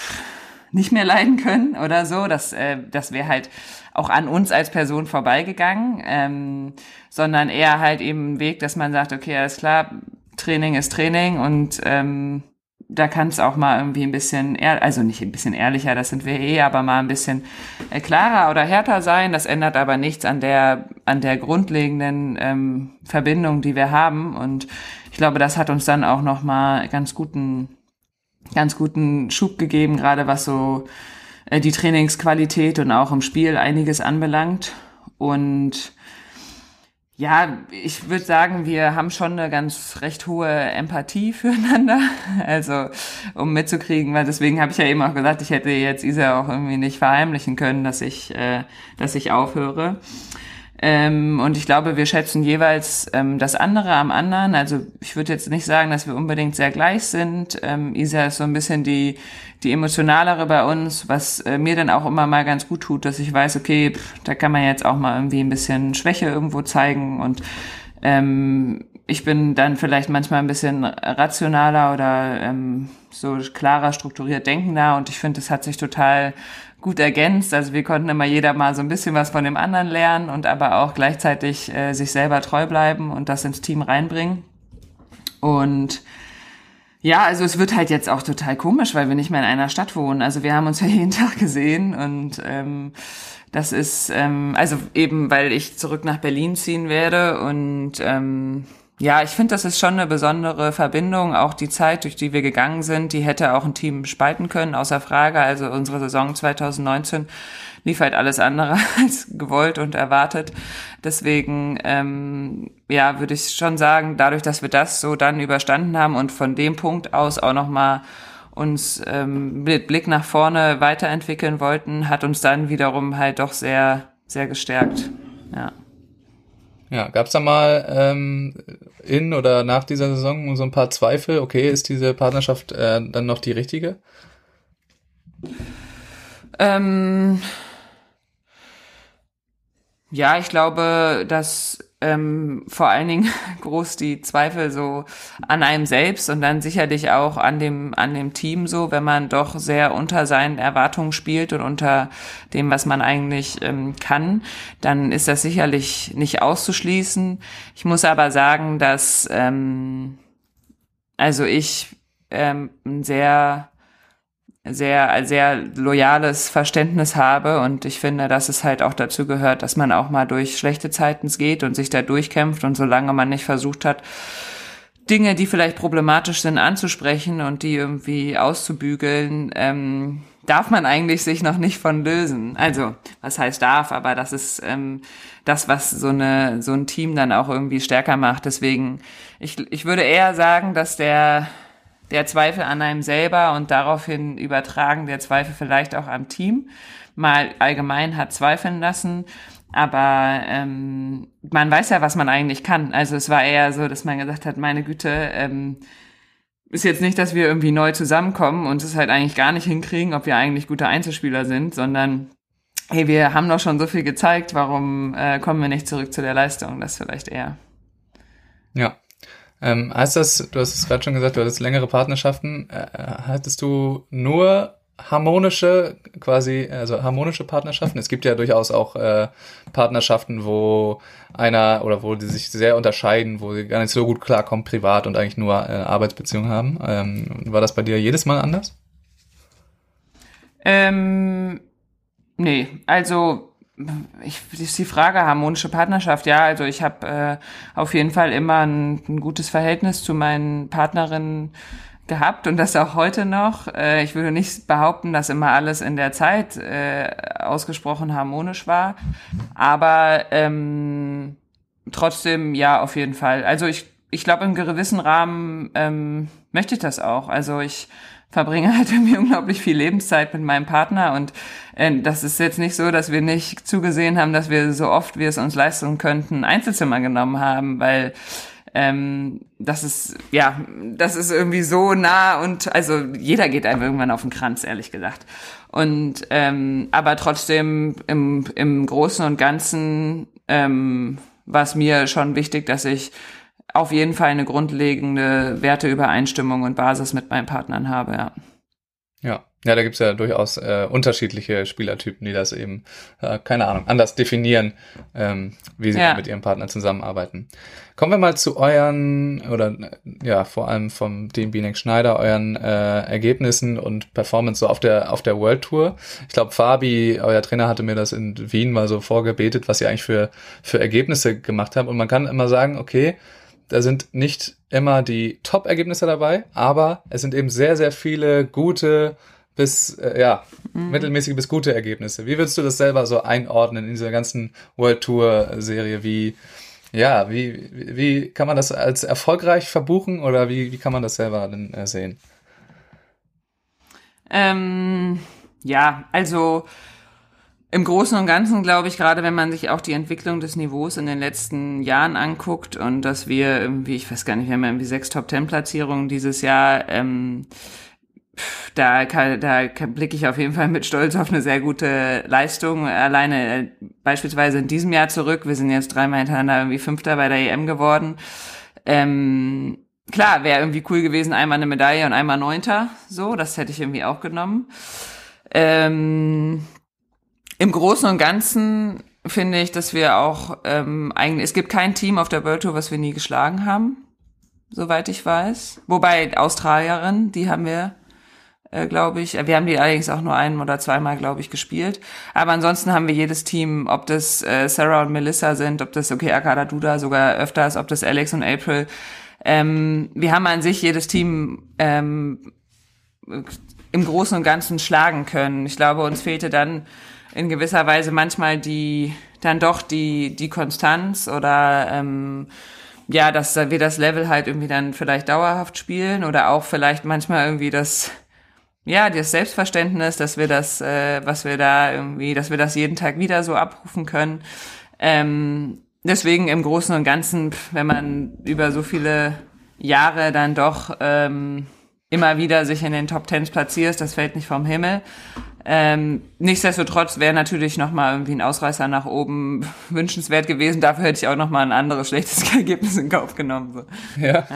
Speaker 3: nicht mehr leiden können oder so, dass äh, das wäre halt auch an uns als Person vorbeigegangen, ähm, sondern eher halt eben ein Weg, dass man sagt, okay, alles klar, Training ist Training und ähm, da kann es auch mal irgendwie ein bisschen, ehr also nicht ein bisschen ehrlicher, das sind wir eh, aber mal ein bisschen äh, klarer oder härter sein. Das ändert aber nichts an der, an der grundlegenden ähm, Verbindung, die wir haben. Und ich glaube, das hat uns dann auch noch mal ganz guten, ganz guten Schub gegeben, gerade was so äh, die Trainingsqualität und auch im Spiel einiges anbelangt. Und ja, ich würde sagen, wir haben schon eine ganz recht hohe Empathie füreinander. Also, um mitzukriegen, weil deswegen habe ich ja eben auch gesagt, ich hätte jetzt Isa auch irgendwie nicht verheimlichen können, dass ich, äh, dass ich aufhöre. Ähm, und ich glaube, wir schätzen jeweils ähm, das andere am anderen. Also ich würde jetzt nicht sagen, dass wir unbedingt sehr gleich sind. Ähm, Isa ist so ein bisschen die, die emotionalere bei uns, was äh, mir dann auch immer mal ganz gut tut, dass ich weiß, okay, pff, da kann man jetzt auch mal irgendwie ein bisschen Schwäche irgendwo zeigen und ähm, ich bin dann vielleicht manchmal ein bisschen rationaler oder ähm, so klarer strukturiert denkender und ich finde, das hat sich total gut ergänzt. Also wir konnten immer jeder mal so ein bisschen was von dem anderen lernen und aber auch gleichzeitig äh, sich selber treu bleiben und das ins Team reinbringen. Und ja, also es wird halt jetzt auch total komisch, weil wir nicht mehr in einer Stadt wohnen. Also wir haben uns ja jeden Tag gesehen und ähm, das ist ähm, also eben, weil ich zurück nach Berlin ziehen werde und ähm, ja, ich finde, das ist schon eine besondere Verbindung. Auch die Zeit, durch die wir gegangen sind, die hätte auch ein Team spalten können, außer Frage. Also unsere Saison 2019 lief halt alles andere als gewollt und erwartet. Deswegen, ähm, ja, würde ich schon sagen, dadurch, dass wir das so dann überstanden haben und von dem Punkt aus auch nochmal uns ähm, mit Blick nach vorne weiterentwickeln wollten, hat uns dann wiederum halt doch sehr, sehr gestärkt. Ja.
Speaker 1: Ja, gab es da mal ähm, in oder nach dieser Saison so ein paar Zweifel? Okay, ist diese Partnerschaft äh, dann noch die richtige?
Speaker 3: Ähm, ja, ich glaube, dass ähm, vor allen Dingen groß die Zweifel so an einem selbst und dann sicherlich auch an dem, an dem Team so, wenn man doch sehr unter seinen Erwartungen spielt und unter dem, was man eigentlich ähm, kann, dann ist das sicherlich nicht auszuschließen. Ich muss aber sagen, dass ähm, also ich ähm, sehr sehr, sehr loyales Verständnis habe und ich finde, dass es halt auch dazu gehört, dass man auch mal durch schlechte Zeiten geht und sich da durchkämpft und solange man nicht versucht hat, Dinge, die vielleicht problematisch sind, anzusprechen und die irgendwie auszubügeln, ähm, darf man eigentlich sich noch nicht von lösen. Also, was heißt darf, aber das ist ähm, das, was so eine so ein Team dann auch irgendwie stärker macht. Deswegen, ich, ich würde eher sagen, dass der der Zweifel an einem selber und daraufhin übertragen der Zweifel vielleicht auch am Team mal allgemein hat zweifeln lassen. Aber ähm, man weiß ja, was man eigentlich kann. Also es war eher so, dass man gesagt hat, meine Güte, ähm, ist jetzt nicht, dass wir irgendwie neu zusammenkommen und es halt eigentlich gar nicht hinkriegen, ob wir eigentlich gute Einzelspieler sind, sondern hey, wir haben doch schon so viel gezeigt, warum äh, kommen wir nicht zurück zu der Leistung? Das vielleicht eher.
Speaker 1: Ja, ähm, heißt das, du hast es gerade schon gesagt, du hattest längere Partnerschaften. Äh, hattest du nur harmonische, quasi, also harmonische Partnerschaften? Es gibt ja durchaus auch äh, Partnerschaften, wo einer oder wo die sich sehr unterscheiden, wo sie gar nicht so gut klarkommen privat und eigentlich nur äh, Arbeitsbeziehungen haben. Ähm, war das bei dir jedes Mal anders?
Speaker 3: Ähm, nee, also ich, ist die Frage harmonische Partnerschaft. Ja, also ich habe äh, auf jeden Fall immer ein, ein, gutes Verhältnis zu meinen Partnerinnen gehabt und das auch heute noch. Äh, ich würde nicht behaupten, dass immer alles in der Zeit äh, ausgesprochen harmonisch war, aber ähm, trotzdem ja auf jeden Fall. Also ich ich glaube im gewissen Rahmen ähm, möchte ich das auch. Also ich verbringe halt irgendwie unglaublich viel Lebenszeit mit meinem Partner und äh, das ist jetzt nicht so, dass wir nicht zugesehen haben, dass wir so oft wir es uns leisten könnten, Einzelzimmer genommen haben, weil ähm, das ist ja, das ist irgendwie so nah und also jeder geht einem irgendwann auf den Kranz, ehrlich gesagt. Und ähm, aber trotzdem im, im Großen und Ganzen ähm, war es mir schon wichtig, dass ich auf jeden Fall eine grundlegende Werteübereinstimmung und Basis mit meinen Partnern habe, ja.
Speaker 1: Ja, ja, da gibt's ja durchaus äh, unterschiedliche Spielertypen, die das eben, äh, keine Ahnung, anders definieren, ähm, wie sie
Speaker 3: Ja.
Speaker 1: mit ihrem Partner zusammenarbeiten. Kommen wir mal zu euren, oder äh, ja, vor allem vom Team Binek Schneider, euren äh, Ergebnissen und Performance so auf der auf der World Tour. Ich glaube, Fabi, euer Trainer, hatte mir das in Wien mal so vorgebetet, was ihr eigentlich für, für Ergebnisse gemacht habt. Und man kann immer sagen, okay, da sind nicht immer die Top-Ergebnisse dabei, aber es sind eben sehr, sehr viele gute bis, äh, ja, mittelmäßige bis gute Ergebnisse. Wie würdest du das selber so einordnen in dieser ganzen World Tour-Serie? Wie, ja, wie, wie wie kann man das als erfolgreich verbuchen oder wie, wie kann man das selber denn äh, sehen?
Speaker 3: Ähm, ja, also im Großen und Ganzen glaube ich, gerade wenn man sich auch die Entwicklung des Niveaus in den letzten Jahren anguckt und dass wir irgendwie, ich weiß gar nicht, wir haben irgendwie sechs Top-Ten-Platzierungen dieses Jahr, ähm, da, da blicke ich auf jeden Fall mit Stolz auf eine sehr gute Leistung. Alleine äh, beispielsweise in diesem Jahr zurück, wir sind jetzt dreimal hintereinander irgendwie Fünfter bei der EM geworden. Ähm, klar, wäre irgendwie cool gewesen, einmal eine Medaille und einmal Neunter. So, das hätte ich irgendwie auch genommen. Ähm, Im Großen und Ganzen finde ich, dass wir auch ähm, eigentlich, es gibt kein Team auf der World Tour, was wir nie geschlagen haben, soweit ich weiß. Wobei Australierin, die haben wir, äh, glaube ich, wir haben die allerdings auch nur ein oder zweimal, glaube ich, gespielt. Aber ansonsten haben wir jedes Team, ob das äh, Sarah und Melissa sind, ob das okay Akada Duda sogar öfters, ob das Alex und April. Ähm, wir haben an sich jedes Team ähm, im Großen und Ganzen schlagen können. Ich glaube, uns fehlte dann in gewisser Weise manchmal die, dann doch die, die Konstanz oder, ähm, ja, dass wir das Level halt irgendwie dann vielleicht dauerhaft spielen oder auch vielleicht manchmal irgendwie das, ja, das Selbstverständnis, dass wir das, äh, was wir da irgendwie, dass wir das jeden Tag wieder so abrufen können. Ähm, deswegen im Großen und Ganzen, wenn man über so viele Jahre dann doch ähm, immer wieder sich in den Top Tens platzierst, das fällt nicht vom Himmel. Ähm, nichtsdestotrotz wäre natürlich noch mal irgendwie ein Ausreißer nach oben wünschenswert gewesen. Dafür hätte ich auch noch mal ein anderes schlechtes Ergebnis in Kauf genommen. So.
Speaker 1: Ja.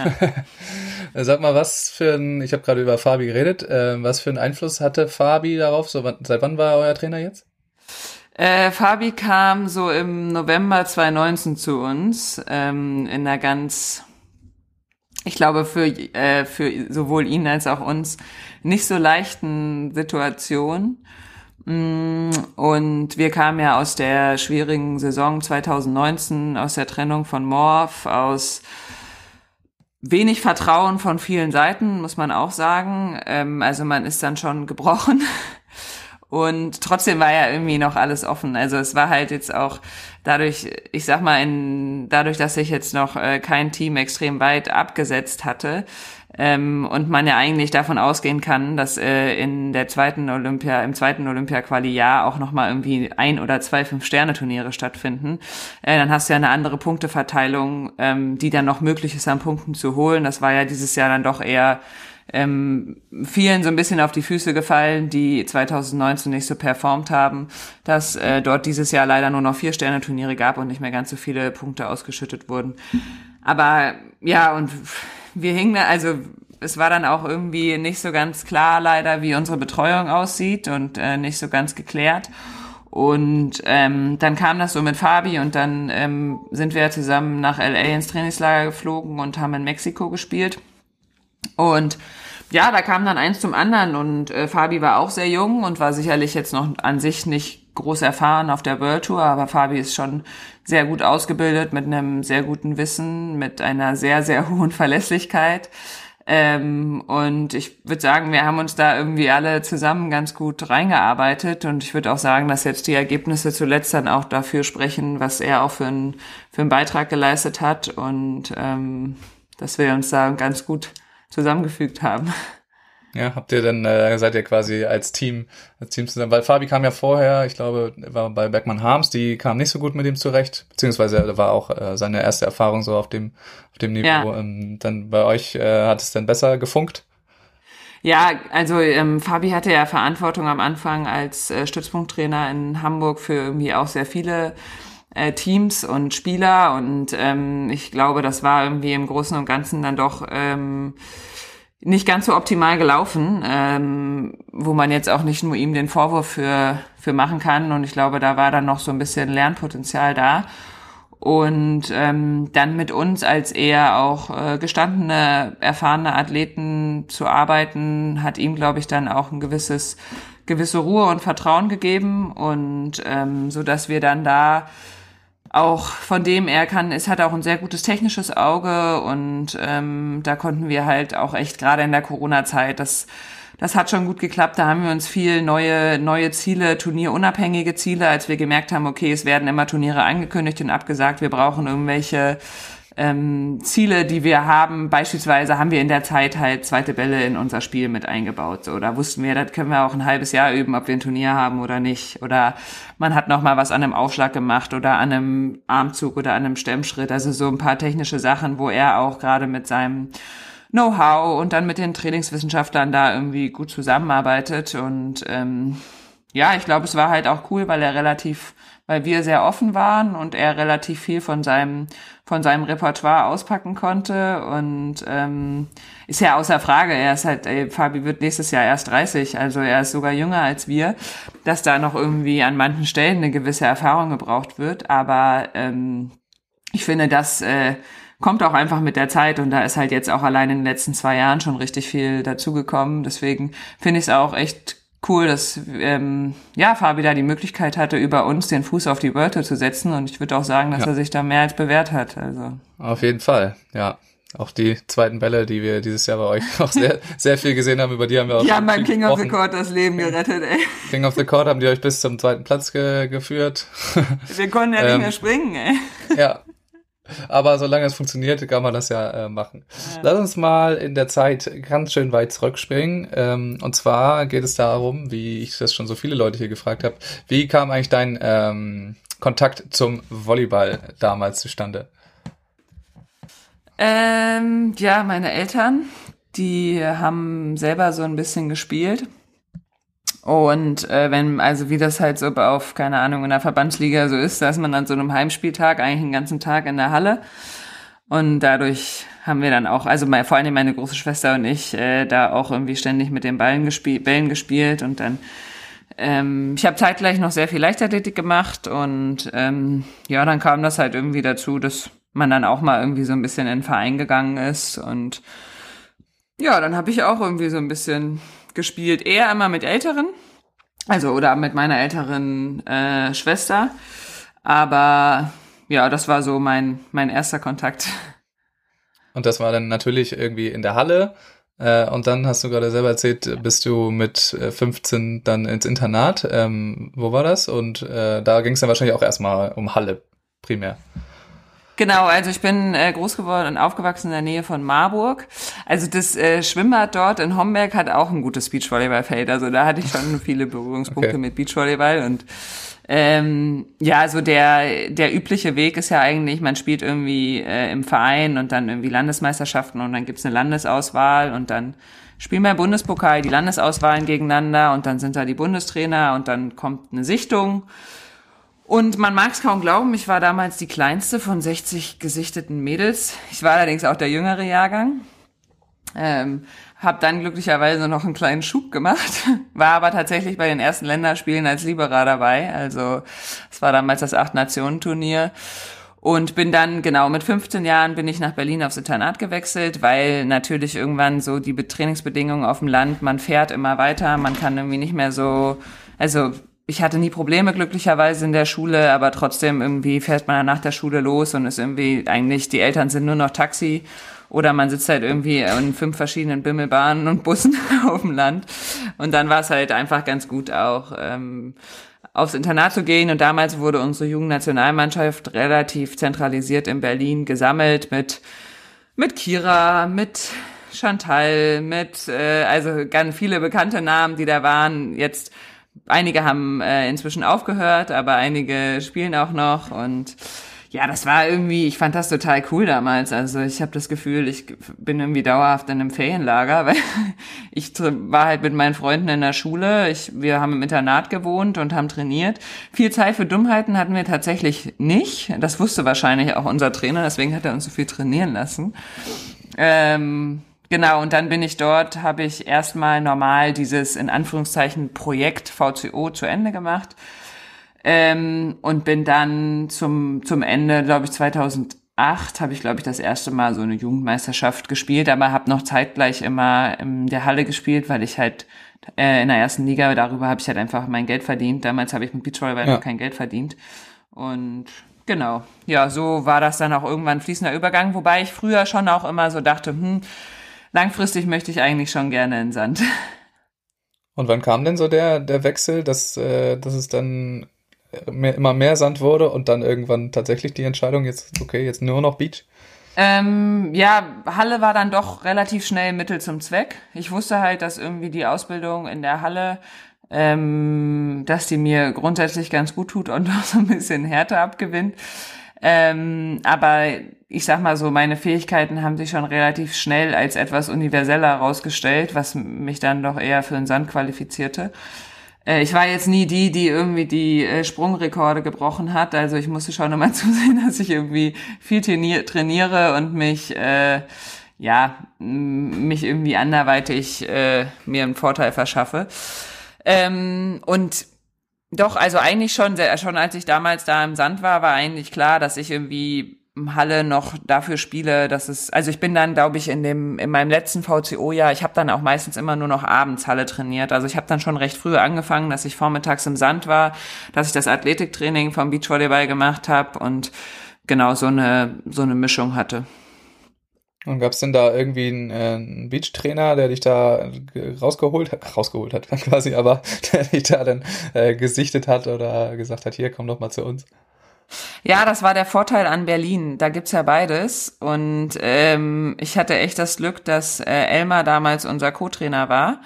Speaker 1: Sag mal, was für ein, ich habe gerade über Fabi geredet, äh, was für einen Einfluss hatte Fabi darauf? So, seit wann war euer Trainer jetzt?
Speaker 3: Äh, Fabi kam so im November 2019 zu uns ähm, in einer ganz, ich glaube für äh, für sowohl ihn als auch uns nicht so leichten Situation. Mm, Und wir kamen ja aus der schwierigen Saison 2019, aus der Trennung von Morph, aus wenig Vertrauen von vielen Seiten, muss man auch sagen. Ähm, also man ist dann schon gebrochen. Und trotzdem war ja irgendwie noch alles offen. Also es war halt jetzt auch dadurch, ich sag mal, in, dadurch, dass sich jetzt noch äh, kein Team extrem weit abgesetzt hatte ähm, und man ja eigentlich davon ausgehen kann, dass äh, in der zweiten Olympia, im zweiten Olympia-Quali-Jahr auch nochmal irgendwie ein oder zwei Fünf-Sterne-Turniere stattfinden, äh, dann hast du ja eine andere Punkteverteilung, ähm, die dann noch möglich ist, an Punkten zu holen. Das war ja dieses Jahr dann doch eher ähm, vielen so ein bisschen auf die Füße gefallen, die 2019 nicht so performt haben, dass äh, dort dieses Jahr leider nur noch vier Sterne-Turniere gab und nicht mehr ganz so viele Punkte ausgeschüttet wurden. Aber ja, und wir hingen, also es war dann auch irgendwie nicht so ganz klar leider, wie unsere Betreuung aussieht und äh, nicht so ganz geklärt. Und ähm, dann kam das so mit Fabi und dann ähm, sind wir zusammen nach LA ins Trainingslager geflogen und haben in Mexiko gespielt. Und ja, da kam dann eins zum anderen und äh, Fabi war auch sehr jung und war sicherlich jetzt noch an sich nicht groß erfahren auf der World Tour, aber Fabi ist schon sehr gut ausgebildet mit einem sehr guten Wissen, mit einer sehr, sehr hohen Verlässlichkeit. Ähm, und ich würde sagen, wir haben uns da irgendwie alle zusammen ganz gut reingearbeitet und ich würde auch sagen, dass jetzt die Ergebnisse zuletzt dann auch dafür sprechen, was er auch für, einen für einen Beitrag geleistet hat und ähm, dass wir uns da ganz gut zusammengefügt haben.
Speaker 1: Ja, habt ihr denn, äh, seid ihr quasi als Team, als Team zusammen, weil Fabi kam ja vorher, ich glaube, war bei Beckmann Harms, die kam nicht so gut mit ihm zurecht, beziehungsweise war auch äh, seine erste Erfahrung so auf dem, auf dem Niveau.
Speaker 3: Ja.
Speaker 1: Ähm, dann bei euch äh, hat es dann besser gefunkt?
Speaker 3: Ja, also ähm, Fabi hatte ja Verantwortung am Anfang als äh, Stützpunkttrainer in Hamburg für irgendwie auch sehr viele äh, Teams und Spieler und ähm, ich glaube, das war irgendwie im Großen und Ganzen dann doch ähm, nicht ganz so optimal gelaufen, ähm, wo man jetzt auch nicht nur ihm den Vorwurf für, für machen kann. Und ich glaube, da war dann noch so ein bisschen Lernpotenzial da. Und ähm, dann mit uns als eher auch äh, gestandene, erfahrene Athleten zu arbeiten, hat ihm, glaube ich, dann auch ein gewisses gewisse Ruhe und Vertrauen gegeben und ähm, so dass wir dann da auch von dem er kann, es hat auch ein sehr gutes technisches Auge und ähm, da konnten wir halt auch echt gerade in der Corona-Zeit, das, das hat schon gut geklappt. Da haben wir uns viel neue, neue Ziele, turnierunabhängige Ziele, als wir gemerkt haben, okay, es werden immer Turniere angekündigt und abgesagt, wir brauchen irgendwelche ähm, Ziele, die wir haben. Beispielsweise haben wir in der Zeit halt zweite Bälle in unser Spiel mit eingebaut. So, da wussten wir, das können wir auch ein halbes Jahr üben, ob wir ein Turnier haben oder nicht. Oder man hat noch mal was an einem Aufschlag gemacht oder an einem Armzug oder an einem Stemmschritt. Also so ein paar technische Sachen, wo er auch gerade mit seinem Know-how und dann mit den Trainingswissenschaftlern da irgendwie gut zusammenarbeitet. Und ähm, ja, ich glaube, es war halt auch cool, weil er relativ weil wir sehr offen waren und er relativ viel von seinem von seinem Repertoire auspacken konnte und ähm, ist ja außer Frage. Er ist halt, ey, Fabi wird nächstes Jahr erst 30, also er ist sogar jünger als wir, dass da noch irgendwie an manchen Stellen eine gewisse Erfahrung gebraucht wird. Aber ähm, ich finde, das äh, kommt auch einfach mit der Zeit und da ist halt jetzt auch allein in den letzten zwei Jahren schon richtig viel dazugekommen. Deswegen finde ich es auch echt cool, dass ähm, ja Fabi da die Möglichkeit hatte, über uns den Fuß auf die Wörter zu setzen und ich würde auch sagen, dass ja. er sich da mehr als bewährt hat. Also
Speaker 1: auf jeden Fall, ja. Auch die zweiten Bälle, die wir dieses Jahr bei euch auch sehr, sehr viel gesehen haben, über die haben wir auch.
Speaker 3: Die haben beim King of the Court das Leben gerettet, ey.
Speaker 1: King of the Court haben die euch bis zum zweiten Platz ge geführt.
Speaker 3: Wir konnten ja nicht ähm, mehr springen, ey.
Speaker 1: Ja, aber solange es funktioniert, kann man das ja äh, machen. Ja. Lass uns mal in der Zeit ganz schön weit zurückspringen. Ähm, und zwar geht es darum, wie ich das schon so viele Leute hier gefragt habe, wie kam eigentlich dein ähm, Kontakt zum Volleyball damals zustande?
Speaker 3: Ähm, ja, meine Eltern, die haben selber so ein bisschen gespielt und äh, wenn, also wie das halt so auf, keine Ahnung, in der Verbandsliga so ist, da ist man dann so einem Heimspieltag eigentlich den ganzen Tag in der Halle. Und dadurch haben wir dann auch, also mein, vor allem meine große Schwester und ich, äh, da auch irgendwie ständig mit den Ballen gespielt, Bällen gespielt und dann ähm, ich habe zeitgleich noch sehr viel Leichtathletik gemacht und ähm, ja, dann kam das halt irgendwie dazu, dass man dann auch mal irgendwie so ein bisschen in den Verein gegangen ist und ja, dann habe ich auch irgendwie so ein bisschen gespielt. Eher immer mit Älteren, also oder mit meiner älteren äh, Schwester. Aber ja, das war so mein, mein erster Kontakt.
Speaker 1: Und das war dann natürlich irgendwie in der Halle. Äh, und dann hast du gerade selber erzählt, bist du mit 15 äh, dann ins Internat. Ähm, wo war das? Und äh, da ging es dann wahrscheinlich auch erstmal um Halle primär.
Speaker 3: Genau, also ich bin äh, groß geworden und aufgewachsen in der Nähe von Marburg. Also das äh, Schwimmbad dort in Homberg hat auch ein gutes Beachvolleyballfeld. Also da hatte ich schon viele Berührungspunkte okay. mit Beachvolleyball und ähm, ja, also der der übliche Weg ist ja eigentlich, man spielt irgendwie äh, im Verein und dann irgendwie Landesmeisterschaften und dann gibt's eine Landesauswahl und dann spielen wir im Bundespokal die Landesauswahlen gegeneinander und dann sind da die Bundestrainer und dann kommt eine Sichtung und man mag es kaum glauben, ich war damals die kleinste von 60 gesichteten Mädels. Ich war allerdings auch der jüngere Jahrgang. Ähm, hab dann glücklicherweise noch einen kleinen Schub gemacht, war aber tatsächlich bei den ersten Länderspielen als Liberer dabei. Also es war damals das Acht-Nationen-Turnier. Und bin dann, genau, mit 15 Jahren bin ich nach Berlin aufs Internat gewechselt, weil natürlich irgendwann so die Trainingsbedingungen auf dem Land, man fährt immer weiter, man kann irgendwie nicht mehr so, also ich hatte nie Probleme glücklicherweise in der Schule, aber trotzdem irgendwie fährt man dann nach der Schule los und ist irgendwie eigentlich, die Eltern sind nur noch Taxi oder man sitzt halt irgendwie in fünf verschiedenen Bimmelbahnen und Bussen auf dem Land. Und dann war es halt einfach ganz gut auch, ähm, aufs Internat zu gehen. Und damals wurde unsere Jugendnationalmannschaft relativ zentralisiert in Berlin gesammelt mit, mit Kira, mit Chantal, mit, äh, also ganz viele bekannte Namen, die da waren. Jetzt einige haben äh, inzwischen aufgehört, aber einige spielen auch noch und ja, das war irgendwie, ich fand das total cool damals. Also ich habe das Gefühl, ich bin irgendwie dauerhaft in einem Ferienlager, weil ich war halt mit meinen Freunden in der Schule. Ich, wir haben im Internat gewohnt und haben trainiert. Viel Zeit für Dummheiten hatten wir tatsächlich nicht. Das wusste wahrscheinlich auch unser Trainer, deswegen hat er uns so viel trainieren lassen. Ähm, Genau, und dann bin ich dort, habe ich erstmal normal dieses in Anführungszeichen Projekt VCO zu Ende gemacht ähm, und bin dann zum, zum Ende, glaube ich, 2008 habe ich, glaube ich, das erste Mal so eine Jugendmeisterschaft gespielt, aber habe noch zeitgleich immer in der Halle gespielt, weil ich halt äh, in der ersten Liga, darüber habe ich halt einfach mein Geld verdient. Damals habe ich mit Beachvolleyball ja. noch kein Geld verdient. Und genau, ja, so war das dann auch irgendwann fließender Übergang, wobei ich früher schon auch immer so dachte, hm, langfristig möchte ich eigentlich schon gerne in Sand.
Speaker 1: Und wann kam denn so der, der Wechsel, dass, äh, dass es dann mehr, immer mehr Sand wurde und dann irgendwann tatsächlich die Entscheidung, jetzt, okay, jetzt nur noch Beach?
Speaker 3: Ähm, ja, Halle war dann doch relativ schnell Mittel zum Zweck. Ich wusste halt, dass irgendwie die Ausbildung in der Halle, ähm, dass die mir grundsätzlich ganz gut tut und auch so ein bisschen Härte abgewinnt. Ähm, aber ich sag mal so, meine Fähigkeiten haben sich schon relativ schnell als etwas universeller herausgestellt, was mich dann doch eher für den Sand qualifizierte. Äh, ich war jetzt nie die, die irgendwie die äh, Sprungrekorde gebrochen hat. Also ich musste schon immer zusehen, dass ich irgendwie viel trainiere und mich äh, ja mich irgendwie anderweitig äh, mir einen Vorteil verschaffe. Ähm, und doch, also eigentlich schon, schon als ich damals da im Sand war, war eigentlich klar, dass ich irgendwie Halle noch dafür spiele, dass es, also ich bin dann, glaube ich, in dem, in meinem letzten VCO-Jahr, ich habe dann auch meistens immer nur noch abends Halle trainiert. Also ich habe dann schon recht früh angefangen, dass ich vormittags im Sand war, dass ich das Athletiktraining vom Beachvolleyball gemacht habe und genau so eine, so eine Mischung hatte.
Speaker 1: Und gab es denn da irgendwie einen, äh, einen Beach-Trainer, der dich da rausgeholt hat, rausgeholt hat quasi, aber der dich da dann äh, gesichtet hat oder gesagt hat, hier, komm doch mal zu uns?
Speaker 3: Ja, das war der Vorteil an Berlin. Da gibt's ja beides. Und ähm, ich hatte echt das Glück, dass äh, Elmar damals unser Co-Trainer war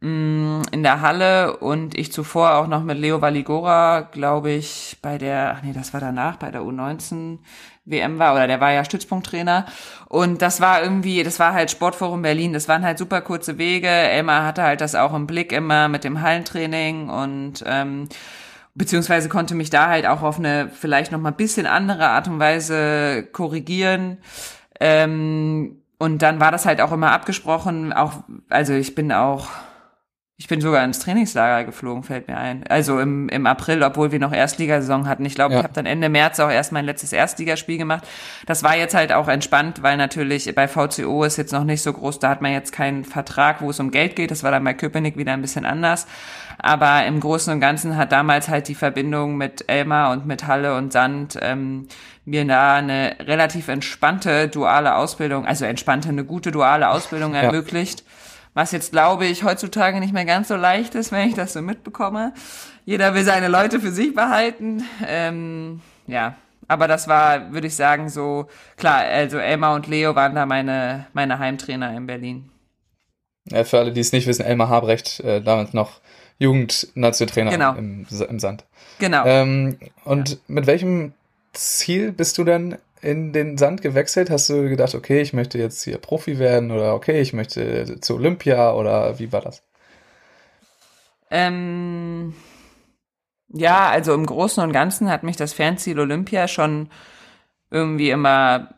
Speaker 3: mm, in der Halle und ich zuvor auch noch mit Leo Valigora, glaube ich, bei der, ach nee, das war danach, bei der U19 WM war, oder der war ja Stützpunkttrainer. Und das war irgendwie, das war halt Sportforum Berlin, das waren halt super kurze Wege. Elmar hatte halt das auch im Blick immer mit dem Hallentraining und ähm, beziehungsweise konnte mich da halt auch auf eine vielleicht noch mal bisschen andere Art und Weise korrigieren. Ähm, und dann war das halt auch immer abgesprochen, auch, also ich bin auch ich bin sogar ins Trainingslager geflogen, fällt mir ein. Also im, im April, obwohl wir noch Erstligasaison hatten. Ich glaube, ja. ich habe dann Ende März auch erst mein letztes Erstligaspiel gemacht. Das war jetzt halt auch entspannt, weil natürlich bei VCO ist jetzt noch nicht so groß, da hat man jetzt keinen Vertrag, wo es um Geld geht. Das war dann bei Köpenick wieder ein bisschen anders. Aber im Großen und Ganzen hat damals halt die Verbindung mit Elmar und mit Halle und Sand ähm, mir da eine relativ entspannte duale Ausbildung, also entspannte, eine gute duale Ausbildung ja. Was jetzt, glaube ich, heutzutage nicht mehr ganz so leicht ist, wenn ich das so mitbekomme. Jeder will seine Leute für sich behalten. Ähm, ja, aber das war, würde ich sagen, so, klar, also Elmar und Leo waren da meine, meine Heimtrainer in Berlin.
Speaker 1: Ja, für alle, die es nicht wissen, Elmar Habrecht, äh, damals noch Jugendnationaltrainer genau. im, im Sand.
Speaker 3: Genau.
Speaker 1: Ähm, und ja. mit welchem Ziel bist du denn in den Sand gewechselt? Hast du gedacht, okay, ich möchte jetzt hier Profi werden oder okay, ich möchte zu Olympia oder wie war das?
Speaker 3: Ähm, ja, also im Großen und Ganzen hat mich das Fernziel Olympia schon irgendwie immer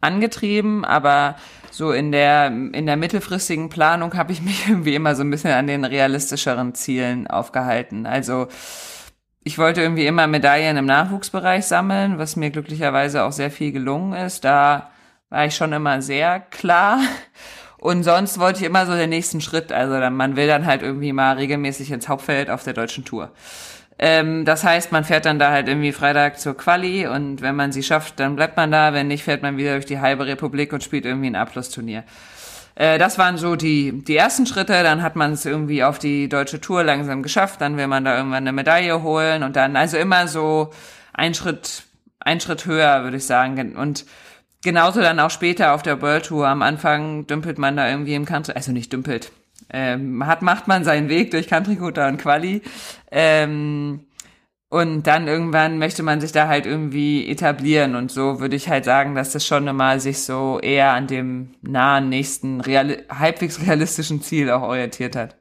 Speaker 3: angetrieben, aber so in der in der mittelfristigen Planung habe ich mich irgendwie immer so ein bisschen an den realistischeren Zielen aufgehalten. Also ich wollte irgendwie immer Medaillen im Nachwuchsbereich sammeln, was mir glücklicherweise auch sehr viel gelungen ist. Da war ich schon immer sehr klar. Und sonst wollte ich immer so den nächsten Schritt. Also dann, man will dann halt irgendwie mal regelmäßig ins Hauptfeld auf der deutschen Tour. Ähm, das heißt, man fährt dann da halt irgendwie Freitag zur Quali und wenn man sie schafft, dann bleibt man da. Wenn nicht, fährt man wieder durch die halbe Republik und spielt irgendwie ein Abschlussturnier. Äh, das waren so die, die ersten Schritte. Dann hat man es irgendwie auf die deutsche Tour langsam geschafft. Dann will man da irgendwann eine Medaille holen und dann also immer so ein Schritt, ein Schritt höher, würde ich sagen. Und genauso dann auch später auf der World Tour. Am Anfang dümpelt man da irgendwie im Country, also nicht dümpelt. Ähm, hat, macht man seinen Weg durch Country Cutter und Quali. Ähm, und dann irgendwann möchte man sich da halt irgendwie etablieren. Und so würde ich halt sagen, dass das schon immer sich so eher an dem nahen, nächsten, reali halbwegs realistischen Ziel auch orientiert hat.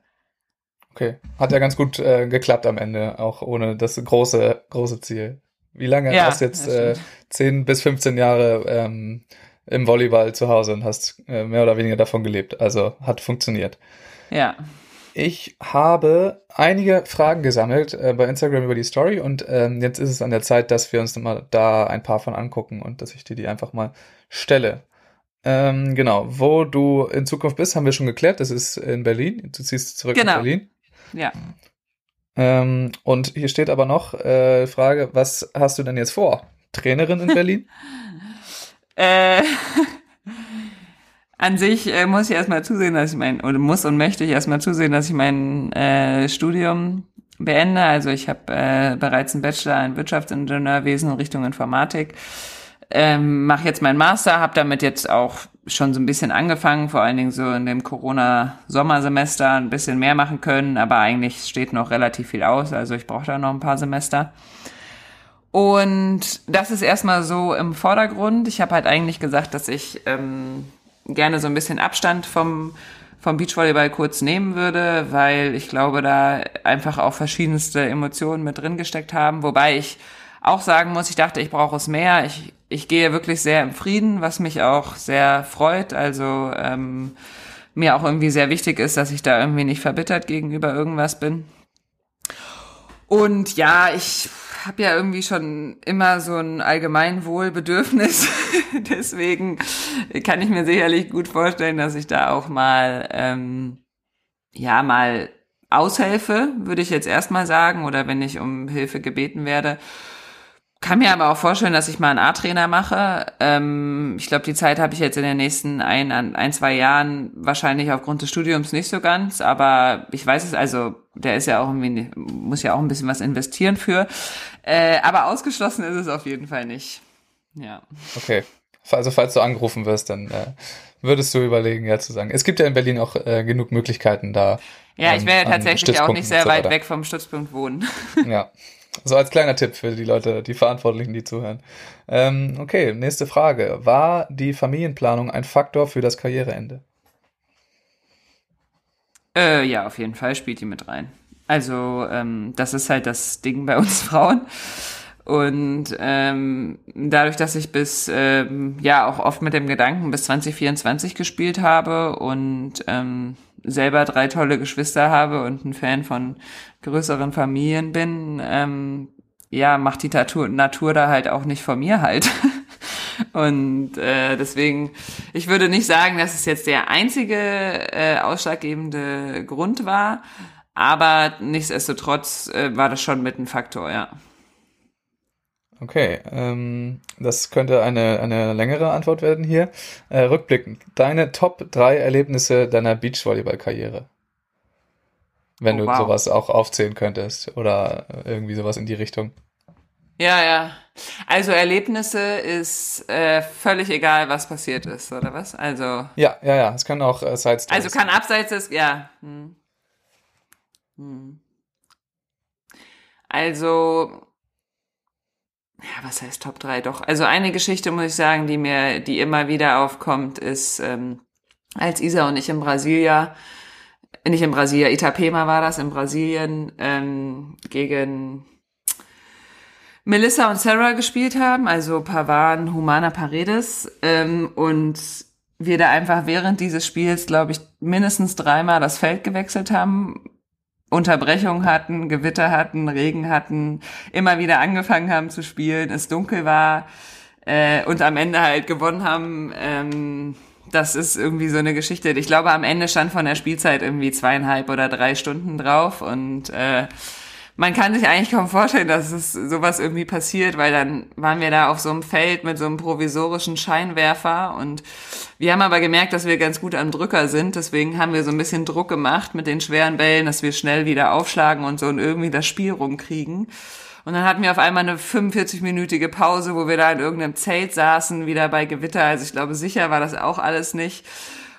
Speaker 1: Okay. Hat ja ganz gut äh, geklappt am Ende, auch ohne das große, große Ziel. Wie lange ja, hast du jetzt äh, 10 bis 15 Jahre ähm, im Volleyball zu Hause und hast äh, mehr oder weniger davon gelebt. Also hat funktioniert.
Speaker 3: Ja.
Speaker 1: Ich habe einige Fragen gesammelt äh, bei Instagram über die Story und ähm, jetzt ist es an der Zeit, dass wir uns mal da ein paar von angucken und dass ich dir die einfach mal stelle. Ähm, genau, wo du in Zukunft bist, haben wir schon geklärt. Das ist in Berlin. Du ziehst zurück
Speaker 3: Genau.
Speaker 1: nach Berlin.
Speaker 3: Ja.
Speaker 1: Ähm, und hier steht aber noch äh, Frage, was hast du denn jetzt vor? Trainerin in Berlin?
Speaker 3: Äh, an sich äh, muss ich erstmal zusehen, dass ich mein, oder muss und möchte ich erstmal zusehen, dass ich mein äh, Studium beende. Also ich habe äh, bereits einen Bachelor in Wirtschaftsingenieurwesen in Richtung Informatik. Ähm, Mache jetzt meinen Master, habe damit jetzt auch schon so ein bisschen angefangen, vor allen Dingen so in dem Corona-Sommersemester ein bisschen mehr machen können, aber eigentlich steht noch relativ viel aus, also ich brauche da noch ein paar Semester. Und das ist erstmal so im Vordergrund. Ich habe halt eigentlich gesagt, dass ich ähm, gerne so ein bisschen Abstand vom, vom Beachvolleyball kurz nehmen würde, weil ich glaube, da einfach auch verschiedenste Emotionen mit drin gesteckt haben. Wobei ich auch sagen muss, ich dachte, ich brauche es mehr. Ich, ich gehe wirklich sehr im Frieden, was mich auch sehr freut. Also ähm, mir auch irgendwie sehr wichtig ist, dass ich da irgendwie nicht verbittert gegenüber irgendwas bin. Und ja, ich habe ja irgendwie schon immer so ein Allgemeinwohlbedürfnis. Deswegen kann ich mir sicherlich gut vorstellen, dass ich da auch mal, ähm, ja, mal aushelfe, würde ich jetzt erstmal sagen, oder wenn ich um Hilfe gebeten werde. Kann mir aber auch vorstellen, dass ich mal einen A-Trainer mache. Ähm, ich glaube, die Zeit habe ich jetzt in den nächsten ein, ein, zwei Jahren wahrscheinlich aufgrund des Studiums nicht so ganz, aber ich weiß es, also der ist ja auch irgendwie, muss ja auch ein bisschen was investieren für. Äh, aber ausgeschlossen ist es auf jeden Fall nicht. Ja.
Speaker 1: Okay. Also falls du angerufen wirst, dann äh, würdest du überlegen, ja zu sagen. Es gibt ja in Berlin auch äh, genug Möglichkeiten da.
Speaker 3: Ja, ich
Speaker 1: ähm,
Speaker 3: werde
Speaker 1: an
Speaker 3: tatsächlich auch nicht sehr
Speaker 1: so
Speaker 3: weit weg vom Stützpunkt wohnen.
Speaker 1: Ja. So als kleiner Tipp für die Leute, die Verantwortlichen, die zuhören. Ähm, okay, nächste Frage. War die Familienplanung ein Faktor für das Karriereende?
Speaker 3: Äh, ja, auf jeden Fall spielt die mit rein. Also, ähm, das ist halt das Ding bei uns Frauen. Und ähm, dadurch, dass ich bis, ähm, ja, auch oft mit dem Gedanken bis 2024 gespielt habe und ähm, selber drei tolle Geschwister habe und ein Fan von größeren Familien bin, ähm, ja, macht die Natur, Natur da halt auch nicht von mir halt. Und äh, deswegen, ich würde nicht sagen, dass es jetzt der einzige äh, ausschlaggebende Grund war, aber nichtsdestotrotz äh, war das schon mit ein Faktor, ja.
Speaker 1: Okay, ähm, das könnte eine, eine längere Antwort werden hier. Äh, rückblickend, deine Top 3 Erlebnisse deiner Beachvolleyball-Karriere. Wenn
Speaker 3: Oh,
Speaker 1: du
Speaker 3: wow.
Speaker 1: sowas auch aufzählen könntest oder irgendwie sowas in die Richtung.
Speaker 3: Ja, ja. Also Erlebnisse ist äh, völlig egal, was passiert ist, oder was? Also,
Speaker 1: Ja, ja, ja, es können auch äh, Side
Speaker 3: also kann abseits des, ja. Hm. Hm. Also, ja, was heißt Top 3? Doch. Also eine Geschichte muss ich sagen, die mir, die immer wieder aufkommt, ist, ähm, als Isa und ich in Brasilia, nicht in Brasilia, Itapema war das, in Brasilien, ähm, gegen Melissa und Sarah gespielt haben, also Pavan, Humana Paredes, ähm, und wir da einfach während dieses Spiels, glaube ich, mindestens dreimal das Feld gewechselt haben, Unterbrechung hatten, Gewitter hatten, Regen hatten, immer wieder angefangen haben zu spielen, es dunkel war äh, und am Ende halt gewonnen haben. Ähm, das ist irgendwie so eine Geschichte. Ich glaube, am Ende stand von der Spielzeit irgendwie zweieinhalb oder drei Stunden drauf und äh, man kann sich eigentlich kaum vorstellen, dass es sowas irgendwie passiert, weil dann waren wir da auf so einem Feld mit so einem provisorischen Scheinwerfer und wir haben aber gemerkt, dass wir ganz gut am Drücker sind, deswegen haben wir so ein bisschen Druck gemacht mit den schweren Bällen, dass wir schnell wieder aufschlagen und so und irgendwie das Spiel rumkriegen. Und dann hatten wir auf einmal eine 45-minütige Pause, wo wir da in irgendeinem Zelt saßen, wieder bei Gewitter. Also ich glaube, sicher war das auch alles nicht.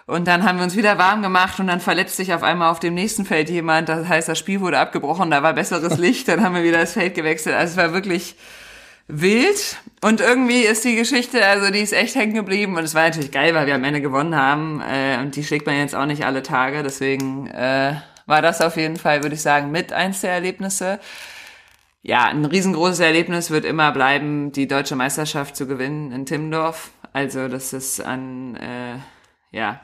Speaker 3: Und dann haben wir uns wieder warm gemacht und dann verletzt sich auf einmal auf dem nächsten Feld jemand. Das heißt, das Spiel wurde abgebrochen, da war besseres Licht, dann haben wir wieder das Feld gewechselt. Also es war wirklich wild. Und irgendwie ist die Geschichte, also die ist echt hängen geblieben. Und es war natürlich geil, weil wir am Ende gewonnen haben. Äh, und die schlägt man jetzt auch nicht alle Tage. Deswegen äh, war das auf jeden Fall, würde ich sagen, mit eins der Erlebnisse. Ja, ein riesengroßes Erlebnis wird immer bleiben, die deutsche Meisterschaft zu gewinnen in Timmendorf. Also das ist an, äh, ja,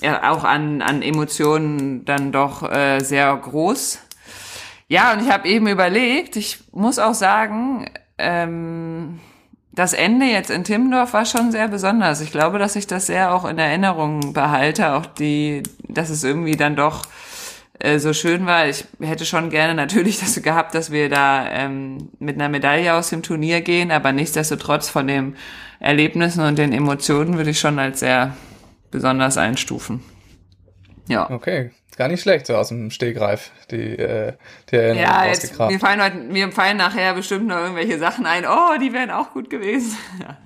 Speaker 3: ja, auch an, an Emotionen dann doch äh, sehr groß. Ja, und ich habe eben überlegt, ich muss auch sagen, ähm, das Ende jetzt in Timmendorf war schon sehr besonders. Ich glaube, dass ich das sehr auch in Erinnerung behalte, auch die, dass es irgendwie dann doch äh, so schön war. Ich hätte schon gerne natürlich das gehabt, dass wir da ähm, mit einer Medaille aus dem Turnier gehen, aber nichtsdestotrotz von den Erlebnissen und den Emotionen würde ich schon als sehr besonders einstufen. Ja.
Speaker 1: Okay, gar nicht schlecht, so aus dem Stegreif, die, äh, die Erinnerung
Speaker 3: Ja, jetzt, mir fallen heute, mir fallen nachher bestimmt noch irgendwelche Sachen ein. Oh, die wären auch gut gewesen. Ja.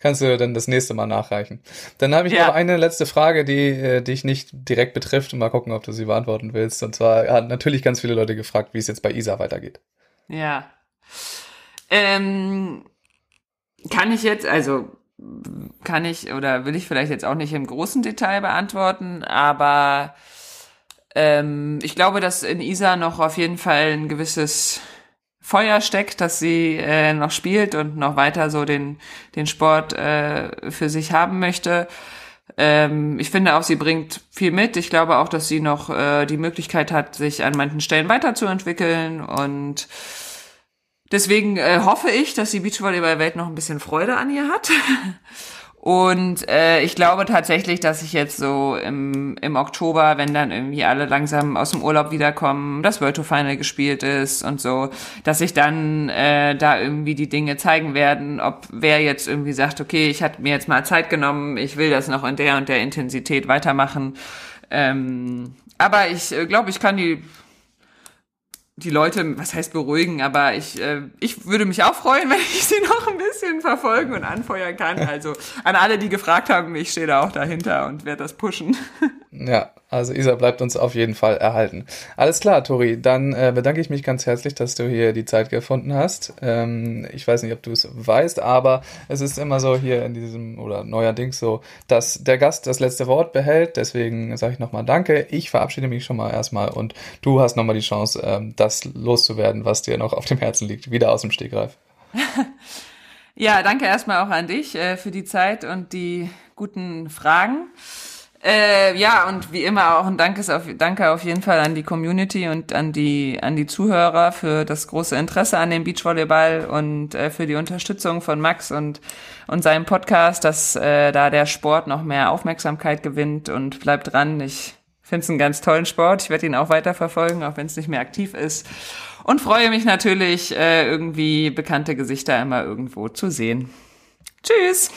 Speaker 1: Kannst du dann das nächste Mal nachreichen. Dann habe ich
Speaker 3: Ja.
Speaker 1: noch eine letzte Frage, die äh, dich nicht direkt betrifft. Mal gucken, ob du sie beantworten willst. Und zwar hat natürlich ganz viele Leute gefragt, wie es jetzt bei Isa weitergeht.
Speaker 3: Ja. Ähm, kann ich jetzt, also kann ich oder will ich vielleicht jetzt auch nicht im großen Detail beantworten, aber ähm, ich glaube, dass in Isa noch auf jeden Fall ein gewisses Feuer steckt, dass sie äh, noch spielt und noch weiter so den, den Sport äh, für sich haben möchte. Ähm, ich finde auch, sie bringt viel mit. Ich glaube auch, dass sie noch äh, die Möglichkeit hat, sich an manchen Stellen weiterzuentwickeln und Deswegen äh, hoffe ich, dass die Beachvolleyball-Welt noch ein bisschen Freude an ihr hat. Und äh, ich glaube tatsächlich, dass ich jetzt so im, im Oktober, wenn dann irgendwie alle langsam aus dem Urlaub wiederkommen, das World Tour Final gespielt ist und so, dass sich dann äh, da irgendwie die Dinge zeigen werden, ob wer jetzt irgendwie sagt, okay, ich hatte mir jetzt mal Zeit genommen, ich will das noch in der und der Intensität weitermachen. Ähm, aber ich äh, glaube, ich kann die die Leute, was heißt beruhigen, aber ich, äh, ich würde mich auch freuen, wenn ich sie noch ein bisschen verfolgen und anfeuern kann. Also an alle, die gefragt haben, ich stehe da auch dahinter und werde das pushen.
Speaker 1: Ja, also Isa bleibt uns auf jeden Fall erhalten. Alles klar, Tori, dann äh, bedanke ich mich ganz herzlich, dass du hier die Zeit gefunden hast. Ähm, ich weiß nicht, ob du es weißt, aber es ist immer so hier in diesem, oder neuerdings so, dass der Gast das letzte Wort behält. Deswegen sage ich nochmal Danke. Ich verabschiede mich schon mal erstmal und du hast nochmal die Chance, ähm, das loszuwerden, was dir noch auf dem Herzen liegt. Wieder aus dem Stegreif.
Speaker 3: Ja, danke erstmal auch an dich äh, für die Zeit und die guten Fragen. Äh, ja, und wie immer auch ein Danke auf, Danke auf jeden Fall an die Community und an die, an die Zuhörer für das große Interesse an dem Beachvolleyball und äh, für die Unterstützung von Max und, und seinem Podcast, dass äh, da der Sport noch mehr Aufmerksamkeit gewinnt und bleibt dran. Ich finde es einen ganz tollen Sport. Ich werde ihn auch weiterverfolgen, auch wenn es nicht mehr aktiv ist. Und freue mich natürlich, äh, irgendwie bekannte Gesichter immer irgendwo zu sehen. Tschüss!